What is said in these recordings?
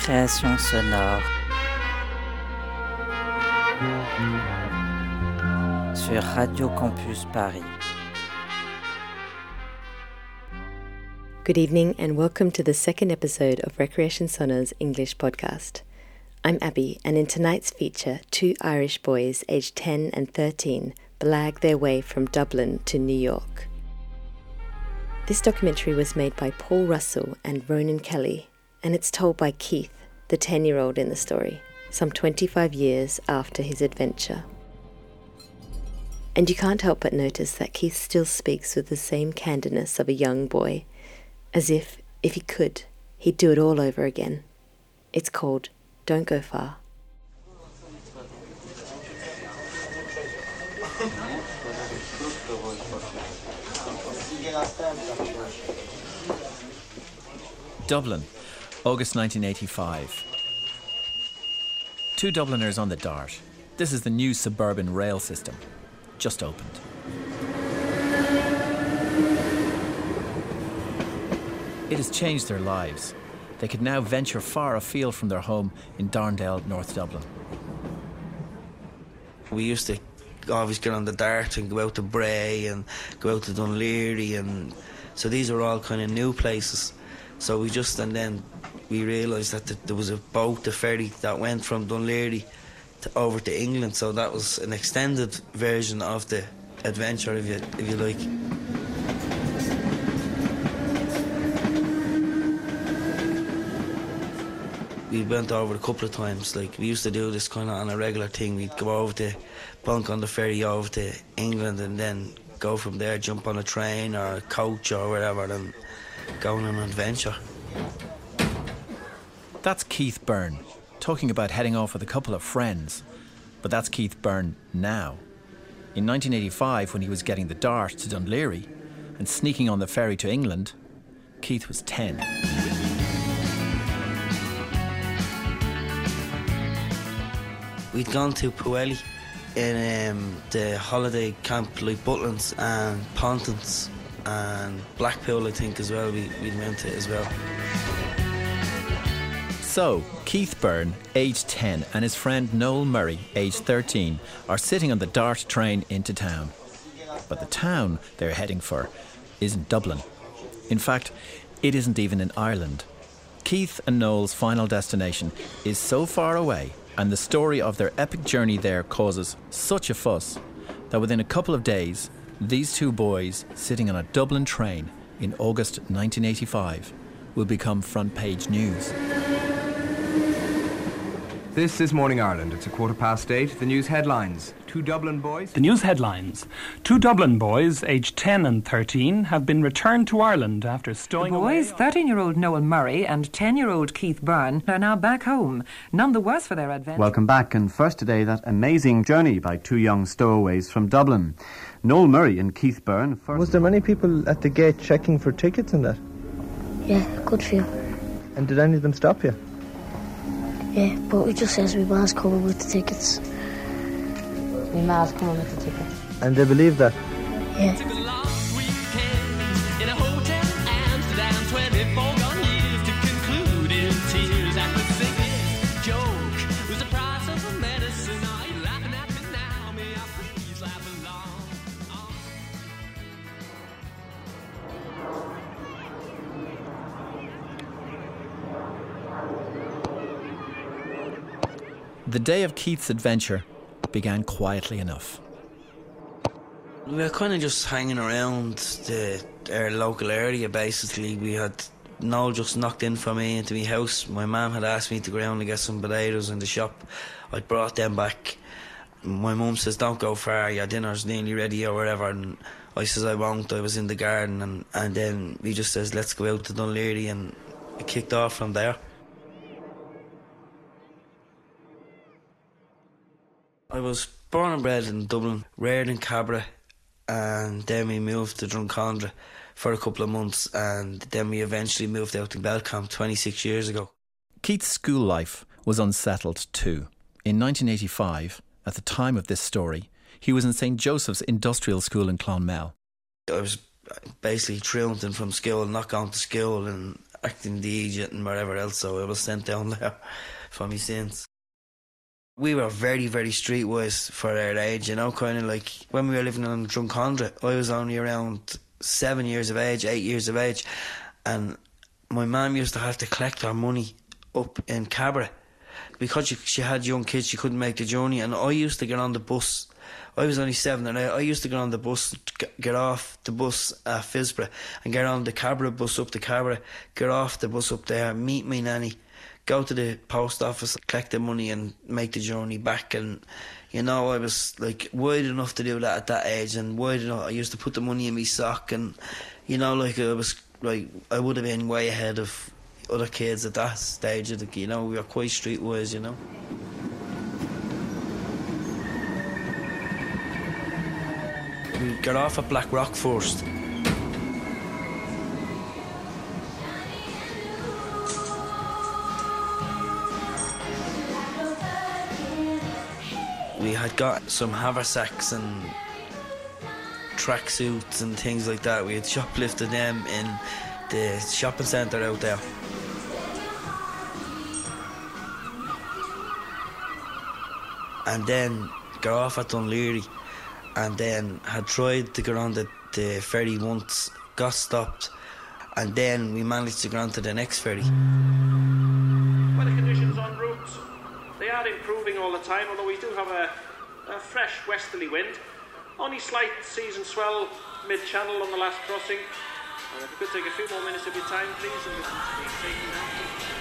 Récréation sonore sur Radio Campus Paris. Good evening and welcome to the second episode of Récréation Sonore's English podcast. I'm Abby, and in tonight's feature, two Irish boys aged 10 and 13 blag their way from Dublin to New York. This documentary was made by Paul Russell and Ronan Kelly, and it's told by Keith, the 10 year old in the story, some 25 years after his adventure. And you can't help but notice that Keith still speaks with the same candidness of a young boy, as if, if he could, he'd do it all over again. It's called Don't Go Far. Dublin, August 1985. Two Dubliners on the Dart. This is the new suburban rail system. Just opened. It has changed their lives. They could now venture far afield from their home in Darndale, North Dublin. We used to always get on the dart and go out to Bray and go out to Dunleary and so these are all kind of new places. So we just and then we realised that th- there was a boat, a ferry that went from Dunleary to, over to England. So that was an extended version of the adventure, if you if you like. we went over a couple of times. Like we used to do this kind of on a regular thing. We'd go over to bunk on the ferry over to England and then go from there, jump on a train or a coach or whatever, and go on an adventure. That's Keith Byrne, talking about heading off with a couple of friends. But that's Keith Byrne now. In 1985, when he was getting the Dart to Dunleary and sneaking on the ferry to England, Keith was 10. We'd gone to Pwllheli in um, the holiday camp like Butlins and Pontins and Blackpool, I think, as well. We, we went to as well. So, Keith Byrne, aged 10, and his friend Noel Murray, aged 13, are sitting on the Dart train into town. But the town they're heading for isn't Dublin. In fact, it isn't even in Ireland. Keith and Noel's final destination is so far away, and the story of their epic journey there causes such a fuss that within a couple of days, these two boys sitting on a Dublin train in August 1985 will become front page news. This is Morning Ireland. It's a quarter past eight. The news headlines. Two Dublin boys. The news headlines. Two Dublin boys, aged 10 and 13, have been returned to Ireland after The stowing boys, 13 year old Noel Murray and 10 year old Keith Byrne, are now back home, none the worse for their adventure. Welcome back, and first today, that amazing journey by two young stowaways from Dublin. Noel Murray and Keith Byrne first. Was there many people at the gate checking for tickets and that? Yeah, good few. And did any of them stop you? Yeah, but we just says we was coming with the tickets. My ma's coming with the tickets. And they believe that? Yeah. The day of Keith's adventure began quietly enough. We were kind of just hanging around the our local area. Basically, we had Noel just knocked in for me into my house. My mum had asked me to go around and get some potatoes in the shop. I brought them back. My mum says, "Don't go far. Your dinner's nearly ready or whatever." And I says I won't. I was in the garden, and and then he just says let's go out to Dunleary, and it kicked off from there. I was born and bred in Dublin, reared in Cabra, and then we moved to Drumcondra for a couple of months, and then we eventually moved out to Belcamp 26 years ago. Keith's school life was unsettled too. In 1985, at the time of this story, he was in St Joseph's Industrial School in Clonmel. I was basically truanting from school, not going to school, and acting the idiot and whatever else, so I was sent down there for me sins. We were very, very streetwise for our age, you know, kind of like when we were living in Drumcondra, I was only around seven years of age, eight years of age, and my mum used to have to collect our money up in Cabra. Because she, she had young kids, she couldn't make the journey, and I used to get on the bus. I was only seven, and I, I used to get on the bus, get, get off the bus at Phibsborough, and get on the Cabra bus up to Cabra, get off the bus up there, meet my nanny, go to the post office, collect the money, and make the journey back. And you know, I was like wide enough to do that at that age, and wide enough. I used to put the money in my sock, and you know, like I was like I would have been way ahead of other kids at that stage. Of the, you know, we were quite streetwise, you know. We got off at Blackrock first. Had got some haversacks and tracksuits and things like that. We had shoplifted them in the shopping centre out there. And then got off at Dunleary and then had tried to get on the, the ferry once, got stopped, and then we managed to get on to the next ferry. Weather conditions en route, they are improving all the time, although we do have a, a fresh westerly wind. Only slight seas and swell mid-channel on the last crossing. And if you could take a few more minutes of your time, please, and listen to the taking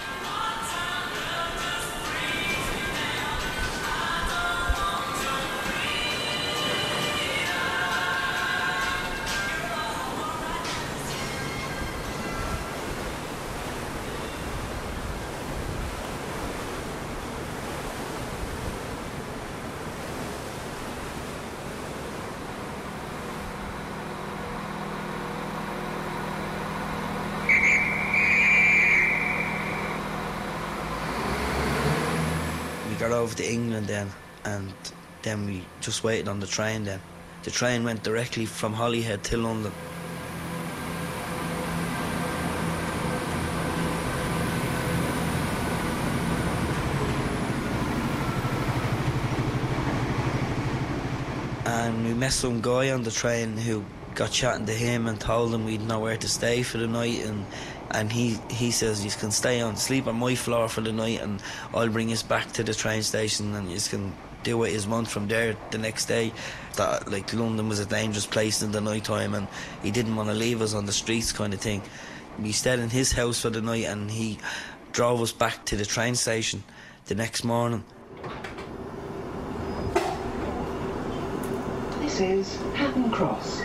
Over to England then, and then we just waited on the train then. The train went directly from Holyhead to London. And we met some guy on the train who got chatting to him and told him we'd know where to stay for the night and and he, he says you can stay on sleep on my floor for the night and I'll bring us back to the train station and you can do what you want from there the next day. That like London was a dangerous place in the night time and he didn't want to leave us on the streets kind of thing. We stayed in his house for the night and he drove us back to the train station the next morning. This is Hatton Cross.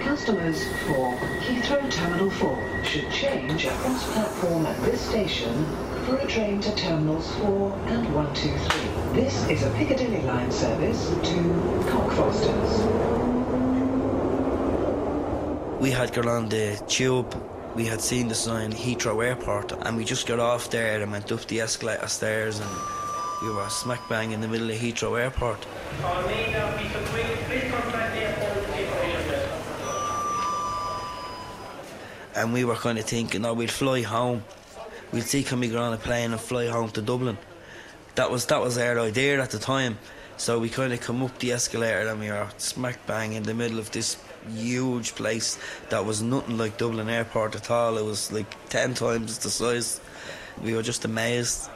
Customers for Heathrow Terminal 4 should change across platform at this station for a train to Terminals 4 and 123. This is a Piccadilly line service to Cockfosters. we had got on the tube we had seen the sign Heathrow Airport and we just got off there and went up the escalator stairs and we were smack bang in the middle of Heathrow Airport and we were kind of thinking, oh, we'll fly home. We'll see can we get on a plane and fly home to Dublin. That was that was our idea at the time. So we kind of come up the escalator and we were smack bang in the middle of this huge place that was nothing like Dublin Airport at all. It was like ten times the size. We were just amazed.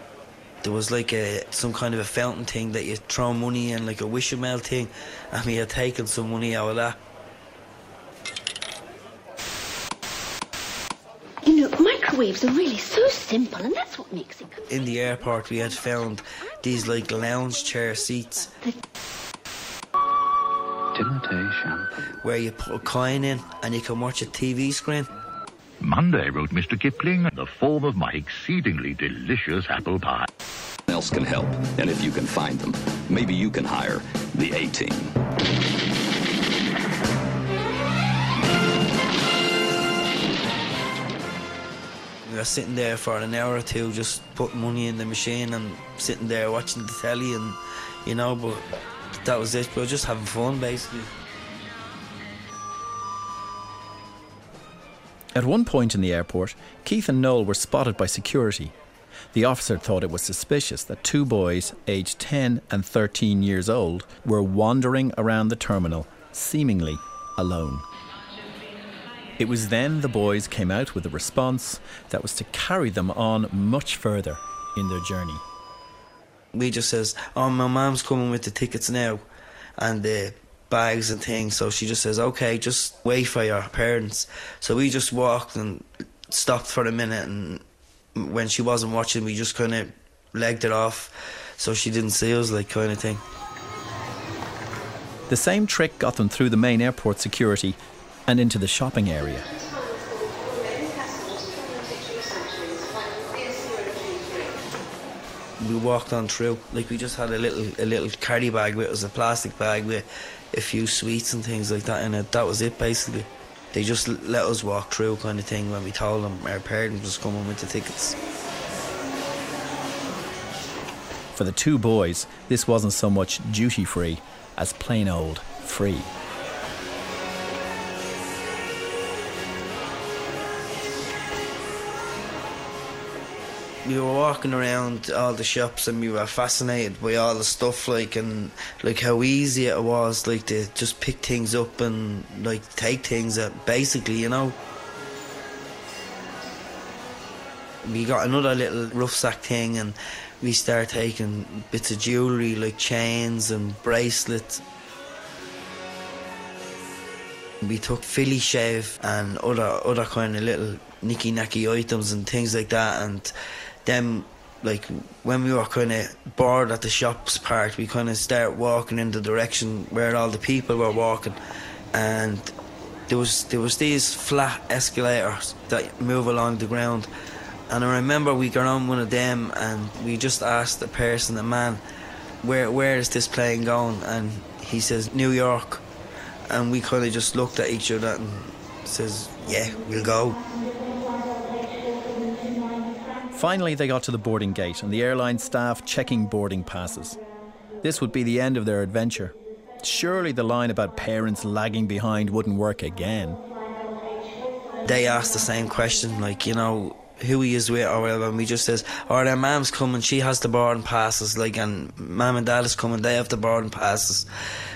There was like a some kind of a fountain thing that you throw money in, like a wish mail thing, and we had taken some money out of that. You know, microwaves are really so simple, and that's what makes it good. in the airport we had found these like lounge chair seats Timotei where you put a coin in and you can watch a TV screen. Monday, wrote Mr. Kipling, the form of my exceedingly delicious apple pie. else can help, and if you can find them, maybe you can hire the A team. Were sitting there for an hour or two, just putting money in the machine and sitting there watching the telly, and you know, but that was it. We were just having fun, basically. At one point in the airport, Keith and Noel were spotted by security. The officer thought it was suspicious that two boys, aged 10 and 13 years old, were wandering around the terminal, seemingly alone. It was then the boys came out with a response that was to carry them on much further in their journey. We just says, "Oh, my mom's coming with the tickets now, and the bags and things." So she just says, "Okay, just wait for your parents." So we just walked and stopped for a minute, and when she wasn't watching, we just kind of legged it off, so she didn't see us, like kind of thing. The same trick got them through the main airport security and into the shopping area. we walked on through. Like we just had a little a little carry bag with us, a plastic bag with a few sweets and things like that in it. That was it basically. They just let us walk through kind of thing when we told them our parents was coming with the tickets. For the two boys, this wasn't so much duty free as plain old free. We were walking around all the shops and we were fascinated by all the stuff like and like how easy it was like to just pick things up and like take things up basically you know? We got another little rucksack thing and we started taking bits of jewellery like chains and bracelets. We took Philishave and other other kind of little nicky nacky items and things like that and then like when we were kind of bored at the shops part we kind of start walking in the direction where all the people were walking. And there was there was these flat escalators that move along the ground. And I remember we got on one of them and we just asked the person the man where where is this plane going? And he says New York. And we kind of just looked at each other and says yeah we'll go Finally, they got to the boarding gate and the airline staff checking boarding passes. This would be the end of their adventure. Surely the line about parents lagging behind wouldn't work again. they asked the same question, like, you know, who he is with or whatever, and we just says, oh, their mom's coming, she has the boarding passes, like, and mom and dad is coming, they have the boarding passes.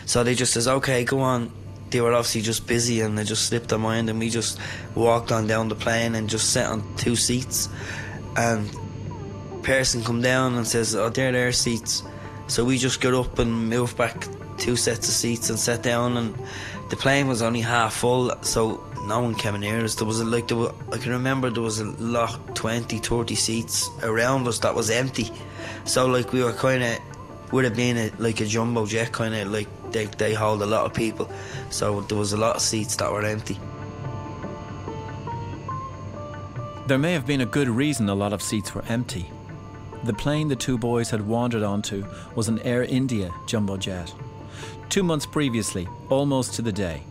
So they just says, okay, go on. They were obviously just busy and they just slipped their mind, and we just walked on down the plane and just sat on two seats. And person come down and says, oh, they're their seats. So we just got up and moved back two sets of seats and sat down, and the plane was only half full, so no one came near us. There was a, like there were, I can remember there was a lot 20, 30 seats around us that was empty. So like we were kind of would have been a, like a jumbo jet kind of like they they hold a lot of people. So there was a lot of seats that were empty. There may have been a good reason a lot of seats were empty. The plane the two boys had wandered onto was an Air India jumbo jet. Two months previously, almost to the day,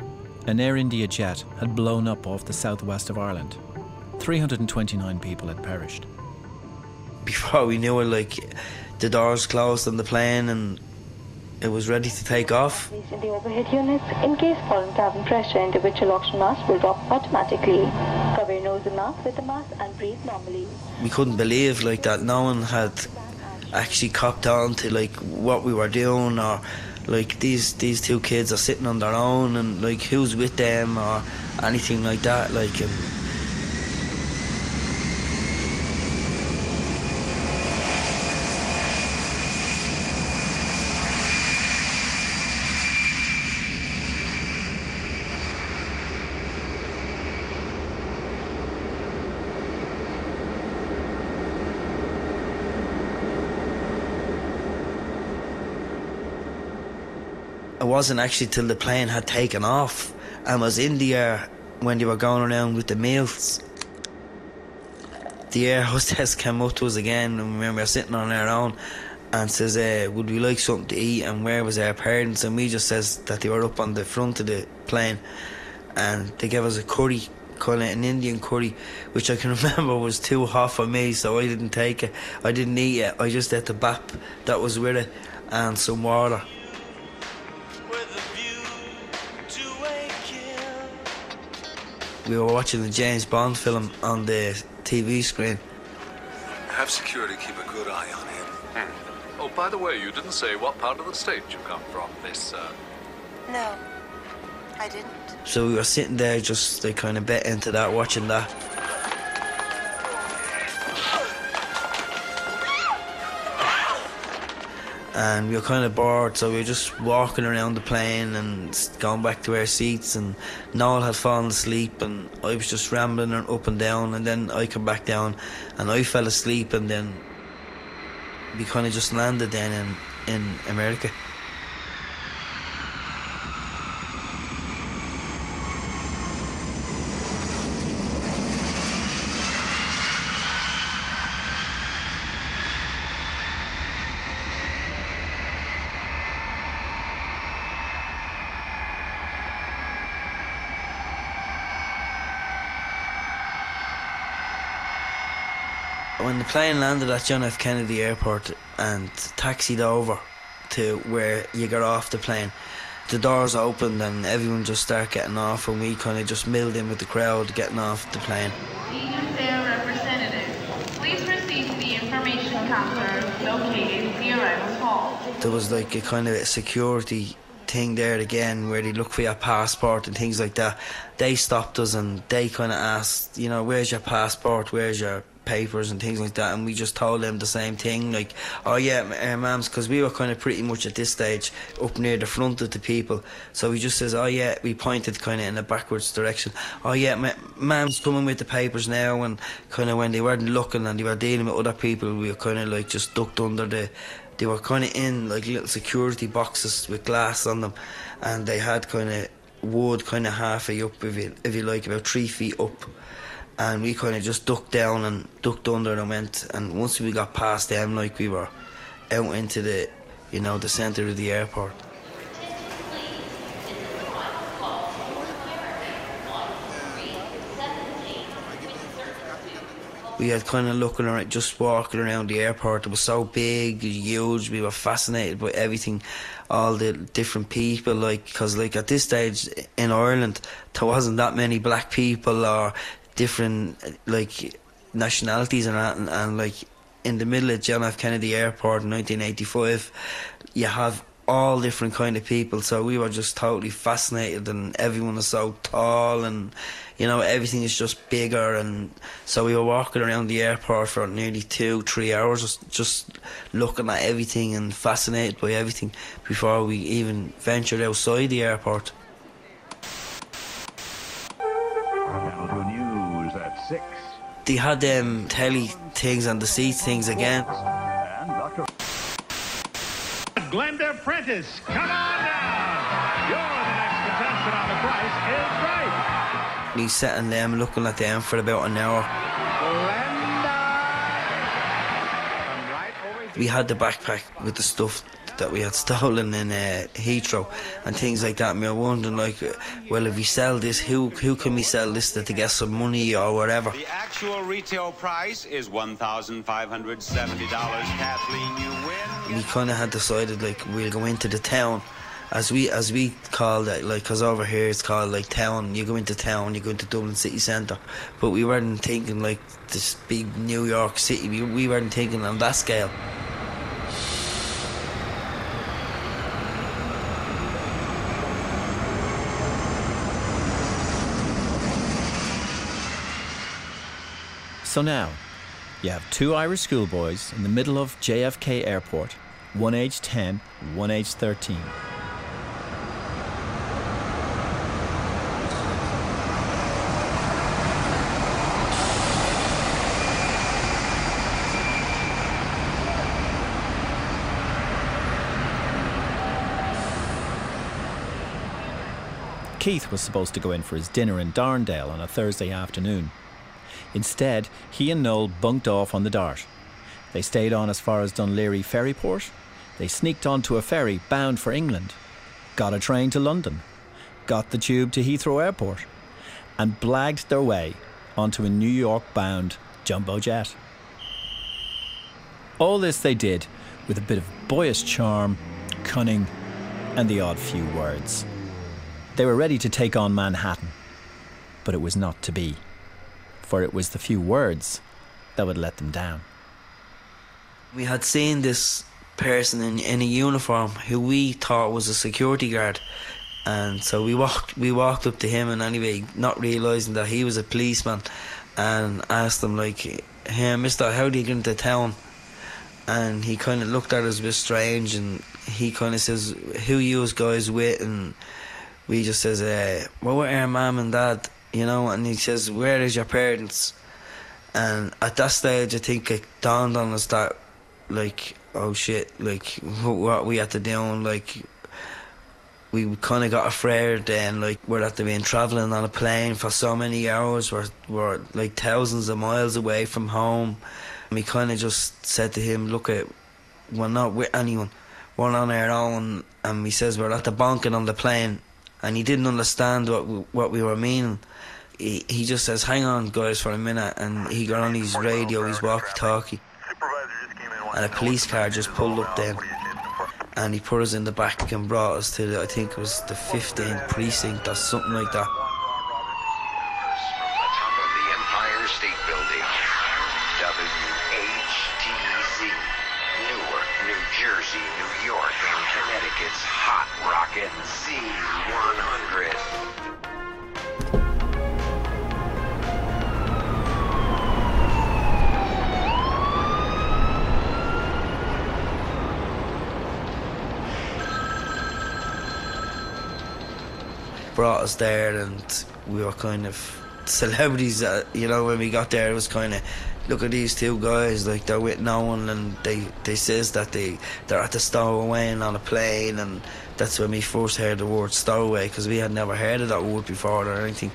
an Air India jet had blown up off the southwest of Ireland. 329 people had perished. Before we knew it, like the doors closed on the plane and it was ready to take off. In the overhead units, in case falling cabin pressure, individual oxygen mask will drop automatically. And mouth with the mask and breathe normally. We couldn't believe like that no one had actually copped on to like what we were doing or like these these two kids are sitting on their own and like who's with them or anything like that like um, wasn't actually till the plane had taken off and was in the air when they were going around with the meals. The air hostess came up to us again, and we were sitting on our own, and says, uh, "Would we like something to eat?" And where was our parents? And we just says that they were up on the front of the plane, and they gave us a curry, called it an Indian curry, which I can remember was too hot for me, so I didn't take it. I didn't eat it. I just ate the bap that was with it, and some water. We were watching the James Bond film on the TV screen. Have security keep a good eye on him. Oh, by the way, you didn't say what part of the state you come from. This, uh, No, I didn't. So we were sitting there just like kind of bit into that, watching that. And we were kind of bored, so we were just walking around the plane and going back to our seats. And Noel had fallen asleep, and I was just rambling up and down. And then I come back down, and I fell asleep, and then we kind of just landed then in in America. When the plane landed at John F. Kennedy Airport and taxied over to where you got off the plane, the doors opened and everyone just started getting off, and we kind of just milled in with the crowd getting off the plane. Senior representative, please the information counter located the arrivals hall. There was like a kind of a security thing there again where they look for your passport and things like that. They stopped us and they kind of asked, you know, where's your passport? Where's your papers and things like that? And we just told them the same thing, like, oh yeah, uh, ma'ams, because we were kind of pretty much at this stage up near the front of the people. So we just says, oh yeah, we pointed kind of in a backwards direction. Oh yeah, ma- ma'am's coming with the papers now. And kind of when they weren't looking and they were dealing with other people, we were kind of like just ducked under the they were kind of in like little security boxes with glass on them, and they had kind of wood kind of halfway up, if you if you like, about three feet up. And we kind of just ducked down and ducked under and went. And once we got past them, like we were out into the, you know, the centre of the airport. we had kind of looking around, just walking around the airport. It was so big, huge. We were fascinated by everything, all the different people. Like, because like at this stage in Ireland, there wasn't that many black people or different like nationalities and. And, and like in the middle of John F. Kennedy Airport in 1985, you have all different kind of people. So we were just totally fascinated, and everyone is so tall and you know everything is just bigger and so we were walking around the airport for nearly two three hours just, just looking at everything and fascinated by everything before we even ventured outside the airport News at 6. They had them telly things and the seat things again Glenda Prentice, come on down. You're the next contestant on The Price is Right. we sitting them looking at them for about an hour we had the backpack with the stuff that we had stolen in uh, Heathrow and things like that. And we were wondering, like, uh, well, if we sell this, who who can we sell this to to get some money or whatever? The actual retail price is $1,570. Kathleen, you win. We kind of had decided, like, we'll go into the town. As we as we called it, like, cause over here it's called like town. You go into town, you go into Dublin city centre, but we weren't thinking like this big New York City. We, we weren't thinking on that scale. So now, you have two Irish schoolboys in the middle of JFK Airport, one age 10, one age 13. Keith was supposed to go in for his dinner in Darndale on a Thursday afternoon. Instead, he and Noel bunked off on the Dart. They stayed on as far as Dunleary Ferryport. They sneaked onto a ferry bound for England, got a train to London, got the tube to Heathrow Airport, and blagged their way onto a New York bound jumbo jet. All this they did with a bit of boyish charm, cunning, and the odd few words. They were ready to take on Manhattan, but it was not to be, for it was the few words that would let them down. We had seen this person in, in a uniform who we thought was a security guard. And so we walked we walked up to him and anyway, not realising that he was a policeman and asked him like, Hey mister, how do you get into town? And he kinda looked at us a bit strange and he kinda says, Who you guys with and we just says, uh, well we're our mum and dad, you know, and he says, Where is your parents? And at that stage I think it dawned on us that like oh shit like what we had to do and like we kind of got afraid then like we're at the being traveling on a plane for so many hours we're, we're like thousands of miles away from home. And we kind of just said to him look at we're not with anyone. We're on our own. And he says we're at the bunking on the plane. And he didn't understand what we, what we were meaning he, he just says hang on guys for a minute and he got on his radio his walkie talkie and a police car just pulled up then and he put us in the back and brought us to the, I think it was the 15th precinct or something like that. Us there and we were kind of celebrities, uh, you know, when we got there it was kind of, look at these two guys, like they're with no one and they, they says that they, they're at the stowaway and on a plane and that's when we first heard the word stowaway because we had never heard of that word before or anything.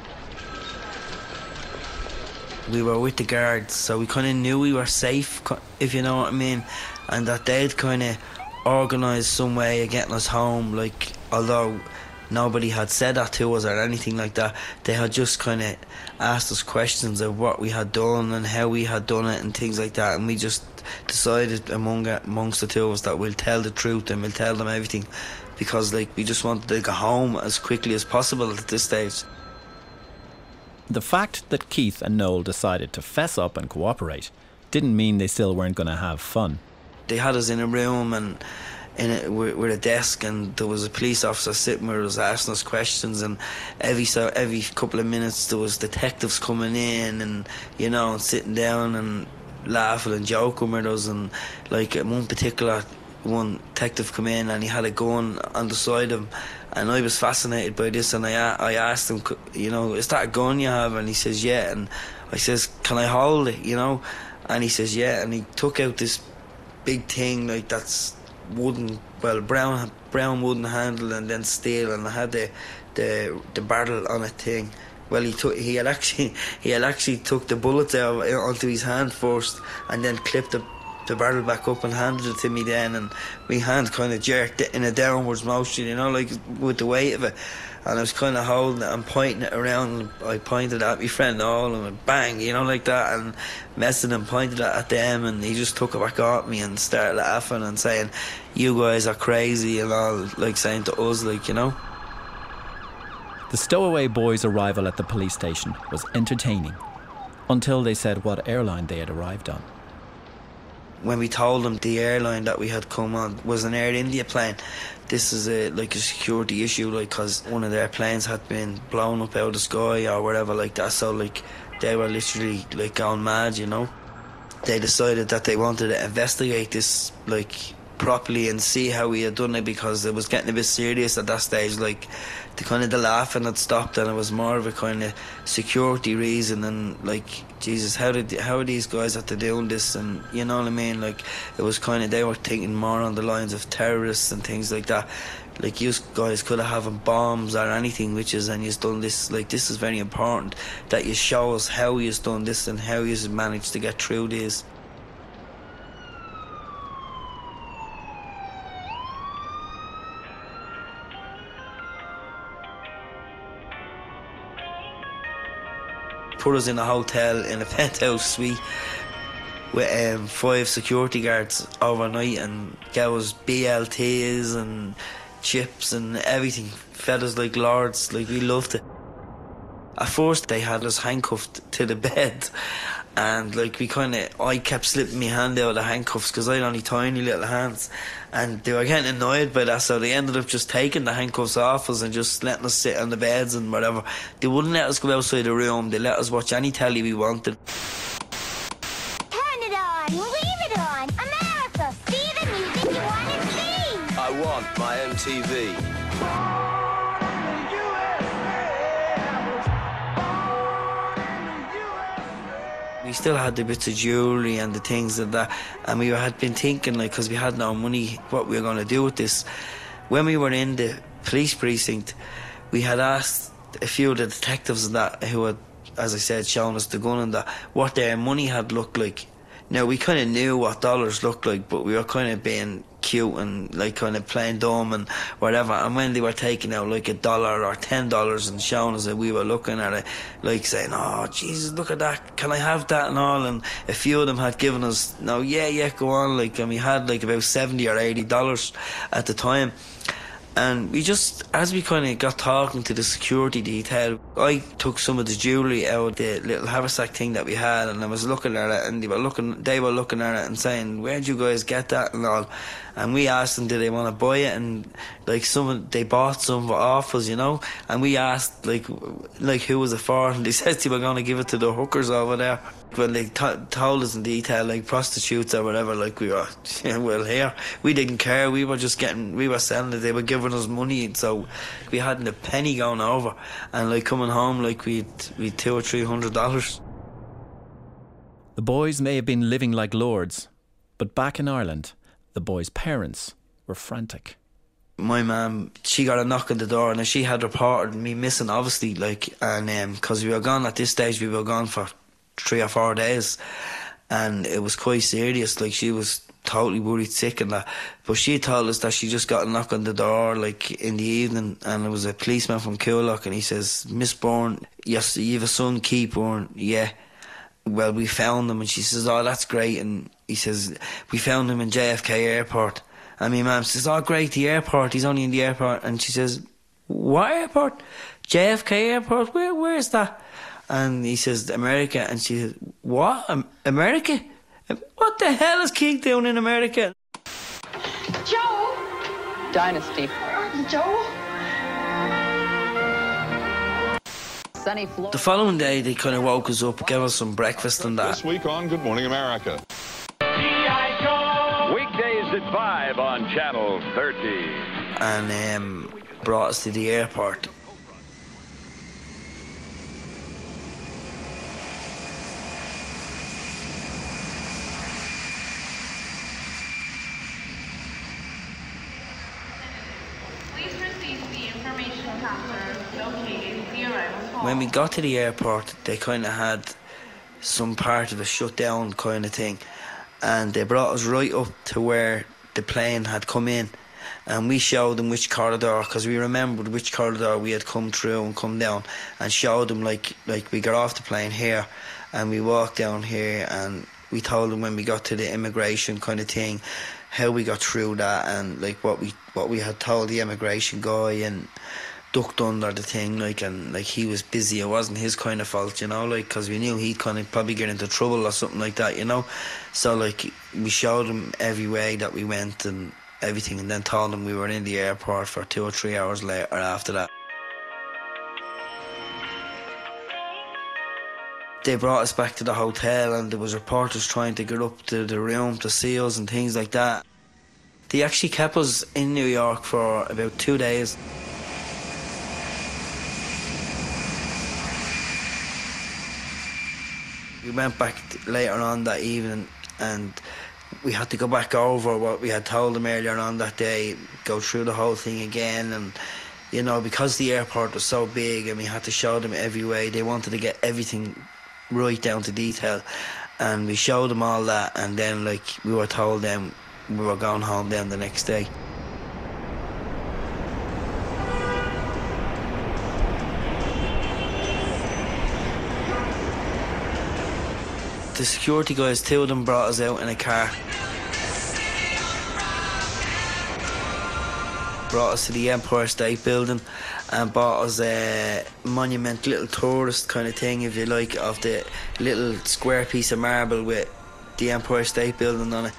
we were with the guards, so we kind of knew we were safe, if you know what I mean, and that they'd kind of organised some way of getting us home. Like, although nobody had said that to us or anything like that, they had just kind of asked us questions of what we had done and how we had done it and things like that, and we just decided among amongst the two of us that we'll tell the truth and we'll tell them everything, because like we just wanted to go home as quickly as possible at this stage. The fact that Keith and Noel decided to fess up and cooperate didn't mean they still weren't going to have fun. They had us in a room and in a, with, a desk, and there was a police officer sitting where was asking us questions, and every so every couple of minutes there was detectives coming in, and you know, and sitting down and laughing and joking with us, and like one particular one detective come in and he had a gun on the side of him and I was fascinated by this and I, I asked him you know is that a gun you have? And he says yeah. And I says can I hold it? You know? And he says yeah. And he took out this big thing like that's wooden well brown brown wooden handle and then steel and I had the the the barrel on a thing. Well he took he had actually he had actually took the bullets out of- onto his hand first and then clipped the the barrel back up and handed it to me then and my hand kind of jerked in a downwards motion you know like with the weight of it. And I was kind of holding it and pointing it around I pointed at my friend all and bang you know like that and messing and pointed it at them and he just took it back at me and started laughing and saying you guys are crazy and all like saying to us like you know The stowaway boys' arrival at the police station was entertaining until they said what airline they had arrived on. when we told them the airline that we had come on was an Air India plane, this is a like a security issue, like because one of their planes had been blown up out of the sky or whatever like that. So like they were literally like going mad, you know. They decided that they wanted to investigate this like properly and see how we had done it because it was getting a bit serious at that stage. Like the kind of the laughing had stopped and it was more of a kind of security reason and like Jesus, how did how are these guys after doing this and you know what I mean? Like it was kind of they were thinking more on the lines of terrorists and things like that. like you guys could have having bombs or anything, which is and you've done this. Like this is very important that you show us how you've done this and how you've managed to get through this. Put us in a hotel in a penthouse suite with um, five security guards overnight and gave us BLTs and chips and everything. Fed us like lords, like we loved it. At first, they had us handcuffed to the bed, and like we kind of, I kept slipping my hand out of the handcuffs because I had only tiny little hands, and they were getting annoyed by that, so they ended up just taking the handcuffs off us and just letting us sit on the beds and whatever. They wouldn't let us go outside the room. They let us watch any telly we wanted. Turn it on! Leave it on! America! See the music you want to see! I want my own TV. Still had the bits of jewellery and the things of that and we had been thinking like because we had no money what we were going to do with this. When we were in the police precinct we had asked a few of the detectives and that who had as I said shown us the gun and that what their money had looked like now we kind of knew what dollars looked like but we were kind of being cute and like kind of playing dumb and whatever. And when they were taking out like a dollar or ten dollars and showing us that we were looking at it like saying oh Jesus look at that. Can I have that and all? And a few of them had given us no yeah yeah go on. Like and we had like about 70 or 80 dollars at the time and we just as we kind of got talking to the security detail I took some of the jewellery out the little haversack thing that we had and I was looking at it and they were looking they were looking at it and saying where'd you guys get that and all? And we asked them did they want to buy it? And like some they bought some off us you know? And we asked like like who was it for? And they said they were going to give it to the hookers over there when they t- told us in detail like prostitutes or whatever like we were well here we didn't care. We were just getting we were selling it. They were giving us money and so we hadn't a penny going over. And like coming home like we'd we'd two or three hundred dollars. The boys may have been living like lords, but back in Ireland, the boys' parents were frantic. my mum, she got a knock on the door and she had reported me missing, obviously, like, and um, because we were gone at this stage, we were gone for three or four days, and it was quite serious. Like, she was totally worried sick and that. But she told us that she just got a knock on the door, like, in the evening, and it was a policeman from Coolock, and he says, Miss Byrne, yes, you have a son, Keith Byrne, yeah. Well, we found him, and she says, oh, that's great, and he says, we found him in JFK Airport. And my mum says, Oh, great, the airport. He's only in the airport. And she says, What airport? JFK Airport? Where, where is that? And he says, America. And she says, What? Am- America? What the hell is King doing in America? Joe! Dynasty. Joe! Sunny Florida. The following day, they kind of woke us up, gave us some breakfast and that. This week on Good Morning America. Weekdays at 5 on Channel 30. And um, brought us to the airport. Please receive the information counter located zero. When we got to the airport, they kind of had some part of a shut down kind of thing, and they brought us right up to where the plane had come in, and we showed them which corridor because we remembered which corridor we had come through and come down, and showed them like like we got off the plane here, and we walked down here, and we told them when we got to the immigration kind of thing, how we got through that, and like what we what we had told the immigration guy and ducked under the thing, like, and like he was busy. It wasn't his kind of fault, you know, like, because we knew he'd kind of probably get into trouble or something like that, you know. So like, we showed him every way that we went and everything, and then told him we were in the airport for two or three hours later after that. They brought us back to the hotel, and there was reporters trying to get up to the room to see us and things like that. They actually kept us in New York for about two days. We went back later on that evening and we had to go back over what we had told them earlier on that day, go through the whole thing again, and you know because the airport was so big and we had to show them every way. They wanted to get everything right down to detail, and we showed them all that, and then like we were told them we were going home then the next day. The security guys, two of them brought us out in a car. Brought us to the Empire State Building and bought us a monument, little tourist kind of thing, if you like, of the little square piece of marble with the Empire State Building on it.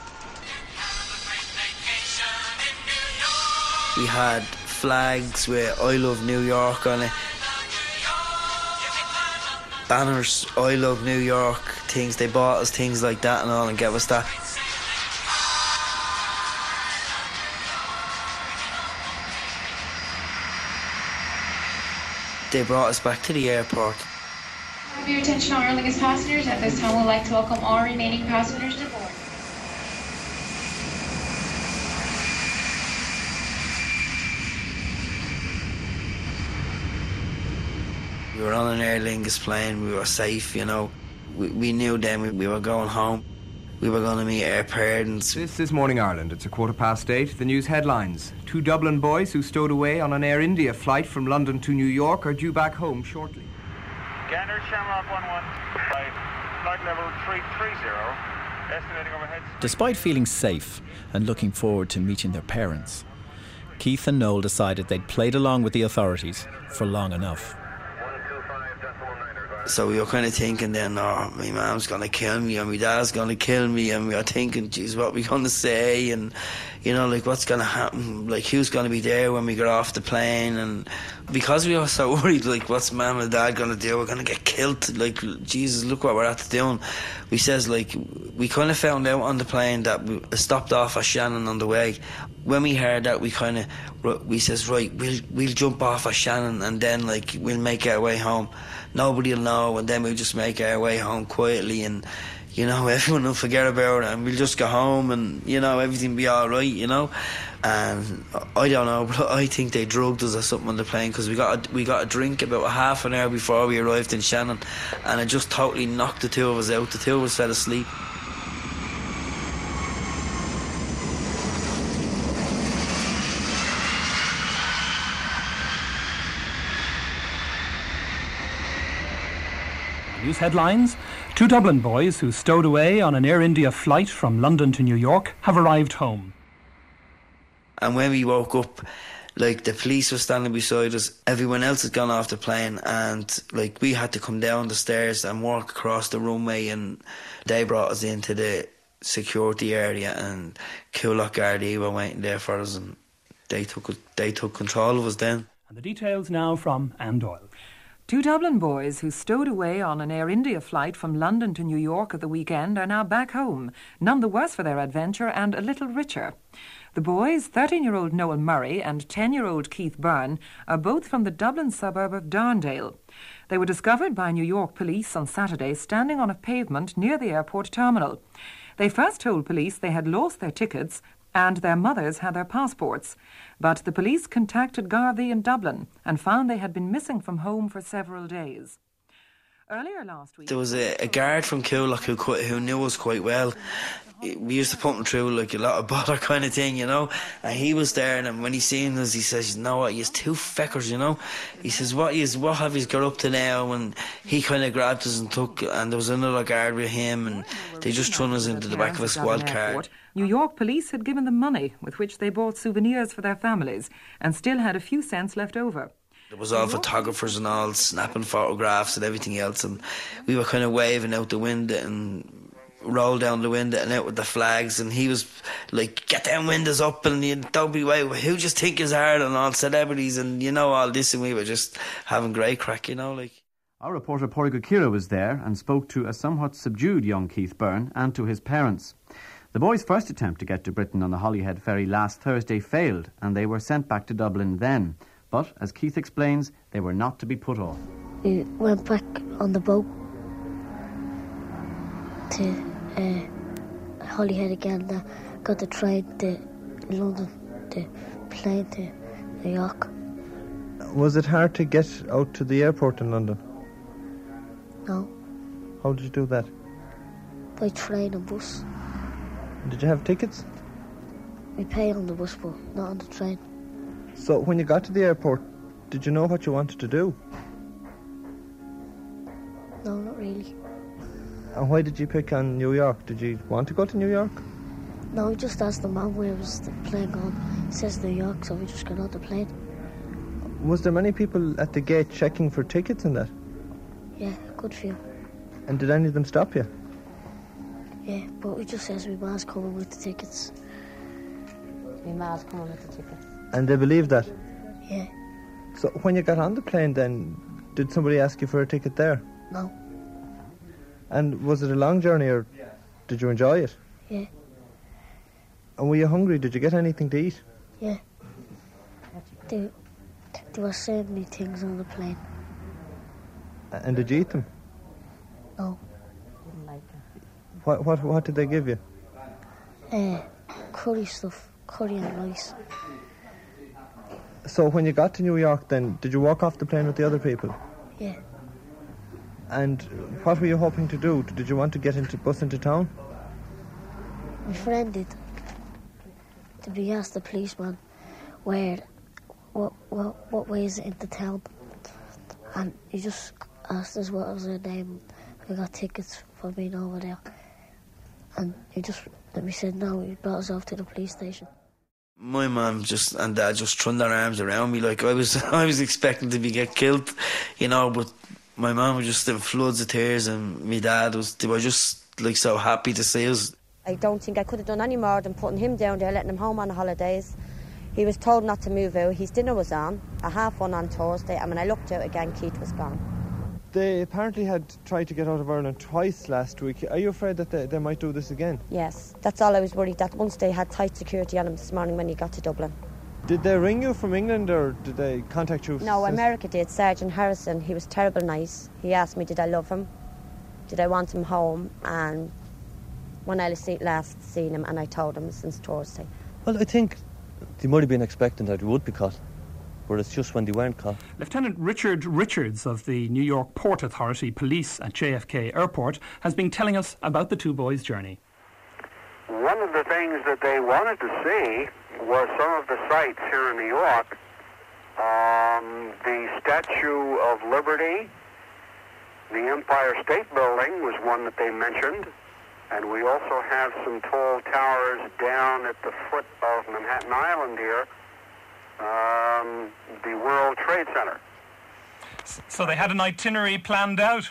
We had flags with I Love New York on it. Banners, I Love New York, things. They bought us things like that and all and gave us that. They brought us back to the airport. Have your attention Aer Lingus passengers. At this time, we'd like to welcome all remaining passengers to board. We were on an Aer Lingus plane, we were safe, you know. We, we knew then we, we were going home. We were going to meet our parents. This is Morning Ireland. It's a quarter past eight. The news headlines. Two Dublin boys who stowed away on an Air India flight from London to New York are due back home shortly. Gander Shamrock 115, flight level 330, estimating overhead. Despite feeling safe and looking forward to meeting their parents, Keith and Noel decided they'd played along with the authorities for long enough. So we were kind of thinking then, oh, my mom's going to kill me and my dad's going to kill me. And we were thinking, geez, what are we going to say? And, you know, like, what's going to happen? Like, who's going to be there when we get off the plane? And because we were so worried, like, what's mom and dad going to do? We're going to get killed. Like, Jesus, look what we're at doing. We says, like, we kind of found out on the plane that we stopped off at Shannon on the way. When we heard that, we kind of, we says, right, we'll, we'll jump off at Shannon and then, like, we'll make our way home nobody will know, and then we'll just make our way home quietly, and you know everyone will forget about it, and we'll just go home, and you know everything be all right, you know. And I don't know, but I think they drugged us or something on the plane because we got a, we got a drink about half an hour before we arrived in Shannon, and it just totally knocked the two of us out. The two of us fell asleep. News headlines Two Dublin boys who stowed away on an Air India flight from London to New York have arrived home. And when we woke up, like the police were standing beside us, everyone else had gone off the plane, and like we had to come down the stairs and walk across the runway, and they brought us into the security area, and Coolock Gardaí were waiting there for us, and they took they took control of us then. And the details now from Anne Doyle. Two Dublin boys who stowed away on an Air India flight from London to New York at the weekend are now back home, none the worse for their adventure and a little richer. The boys, 13 year old Noel Murray and 10 year old Keith Byrne, are both from the Dublin suburb of Darndale. They were discovered by New York police on Saturday standing on a pavement near the airport terminal. They first told police they had lost their tickets and their mothers had their passports. But the police contacted Gardaí in Dublin and found they had been missing from home for several days. Earlier last week, There was a, a guard from Coolock who who knew us quite well. We used to put him through like a lot of bother kind of thing, you know. And he was there, and when he seen us, he says, "You know what? He's two feckers, you know." He says, "What is what have you got up to now?" And he kind of grabbed us and took, and there was another guard with him, and they just threw us into the back of a squad car. Airport, New York police had given them money with which they bought souvenirs for their families and still had a few cents left over. It was all photographers and all snapping photographs and everything else, and we were kind of waving out the window and roll down the window and out with the flags. And he was like, "Get them windows up and you don't be way. Who just think is hard and all celebrities and you know all this." And we were just having great crack, you know, like. Our reporter Porrigo Kira was there and spoke to a somewhat subdued young Keith Byrne and to his parents. The boys' first attempt to get to Britain on the Holyhead ferry last Thursday failed, and they were sent back to Dublin then. But, as Keith explains, they were not to be put off. We went back on the boat to uh, Holyhead again. Uh, got the train to London, the plane to New York. Was it hard to get out to the airport in London? No, How did you do that? by train and bus. Did you have tickets? We pay on the bus, but not on the train. So when you got to the airport, did you know what you wanted to do? No, not really. And why did you pick on New York? Did you want to go to New York? No, we just asked the man where was the plane going. He says New York, so we just got on the plane. Was there many people at the gate checking for tickets and that? Yeah, good few. And did any of them stop you? Yeah, but we just says we man's coming with the tickets. My ma's coming with the tickets. And they believed that? Yeah, So when you got on the plane then, did somebody ask you for a ticket there? no, And was it a long journey or did you enjoy it? yeah, And were you hungry? Did you get anything to eat? yeah. They, they were serving me things on the plane. And did you eat them? No, Didn't like them. What, what, what did they give you? uh, curry stuff, curry and rice. So when you got to New York then, did you walk off the plane with the other people? Yeah, And what were you hoping to do? Did you want to get into bus into town? my friend did. To be asked the policeman where, what, what, what way is it into town? And he just asked us what was our name. We got tickets for being over there. And he just, and we said no, he brought us off to the police station. My mum just and dad just threw their arms around me like I was I was expecting to be get killed, you know. But my mum was just in floods of tears, and my dad was they were just like so happy to see us. I don't think I could have done any more than putting him down there, letting him home on the holidays. He was told not to move out. His dinner was on, a half one on Thursday, and when I looked out again, Keith was gone. They apparently had tried to get out of Ireland twice last week. Are you afraid that they, they might do this again? Yes, that's all I was worried that once they had tight security on him this morning when he got to Dublin. Did they ring you from England or did they contact you? No, since- America did. Sergeant Harrison, he was terrible nice. He asked me, did I love him? Did I want him home? And when I last seen him, and I told him since Thursday. Well, I think they might have been expecting that they would be caught, but it's just when they weren't caught. Lieutenant Richard Richards of the New York Port Authority Police at JFK Airport has been telling us about the two boys' journey. One of the things that they wanted to see was some of the sights here in New York. Um, the Statue of Liberty, the Empire State Building was one that they mentioned, and we also have some tall towers down at the foot of Manhattan Island here, um, the World Trade Center. So they had an itinerary planned out.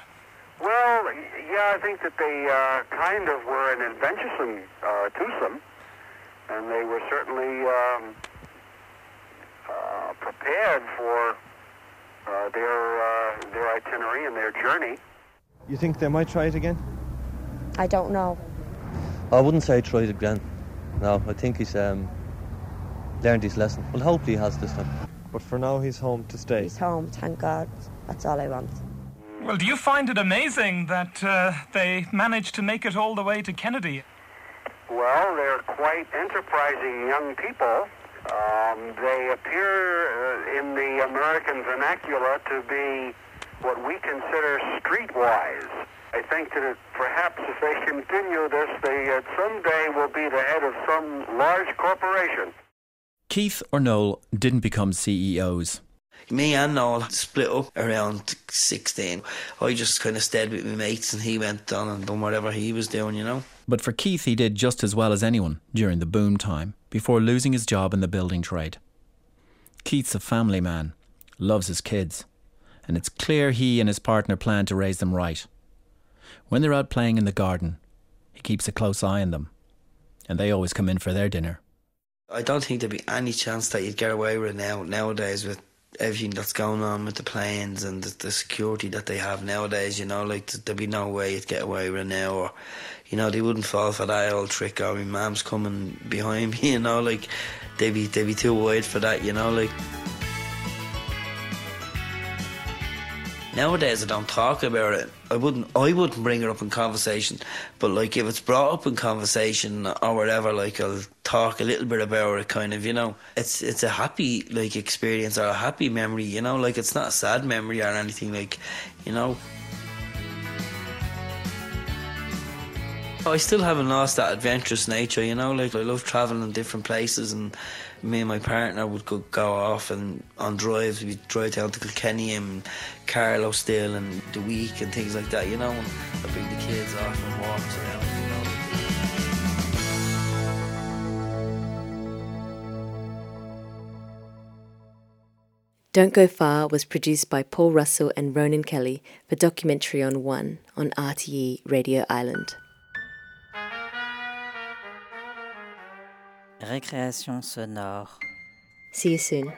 Well, yeah, I think that they uh, kind of were an adventuresome uh, twosome, and they were certainly um, uh, prepared for uh, their uh, their itinerary and their journey. You think they might try it again? I don't know. I wouldn't say try it again. No, I think he's um, learned his lesson. Well, hopefully he has this time. But for now, he's home to stay. He's home, thank God. That's all I want. Well, do you find it amazing that uh, they managed to make it all the way to Kennedy? Well, they're quite enterprising young people. Um, they appear uh, in the American vernacular to be what we consider streetwise. I think that it, perhaps if they continue this, they uh, someday will be the head of some large corporation. Keith or Noel didn't become CEOs. Me and Noel split up around 16. I just kind of stayed with my mates, and he went on and done whatever he was doing, you know. But for Keith, he did just as well as anyone during the boom time before losing his job in the building trade. Keith's a family man, loves his kids, and it's clear he and his partner plan to raise them right. When they're out playing in the garden, he keeps a close eye on them, and they always come in for their dinner. I don't think there'd be any chance that you'd get away with it now nowadays with everything that's going on with the planes and the, the security that they have nowadays. You know, like there'd be no way you'd get away with it now, or you know, they wouldn't fall for that old trick. Or my mum's coming behind me. You know, like they'd be they'd be too wide for that. You know, like. Nowadays, I don't talk about it. I wouldn't. I wouldn't bring it up in conversation. But like, if it's brought up in conversation or whatever, like I'll talk a little bit about it. Kind of, you know. It's it's a happy like experience or a happy memory. You know, like it's not a sad memory or anything. Like, you know. I still haven't lost that adventurous nature, you know. Like I love traveling in different places, and me and my partner would go, go off and on drives. We'd drive down to Kilkenny and Carlow still, and the week and things like that, you know. And I'd bring the kids off and walks around, you know. Don't Go Far was produced by Paul Russell and Ronan Kelly for Documentary on One on RTE Radio Island. Récréation sonore. See you soon.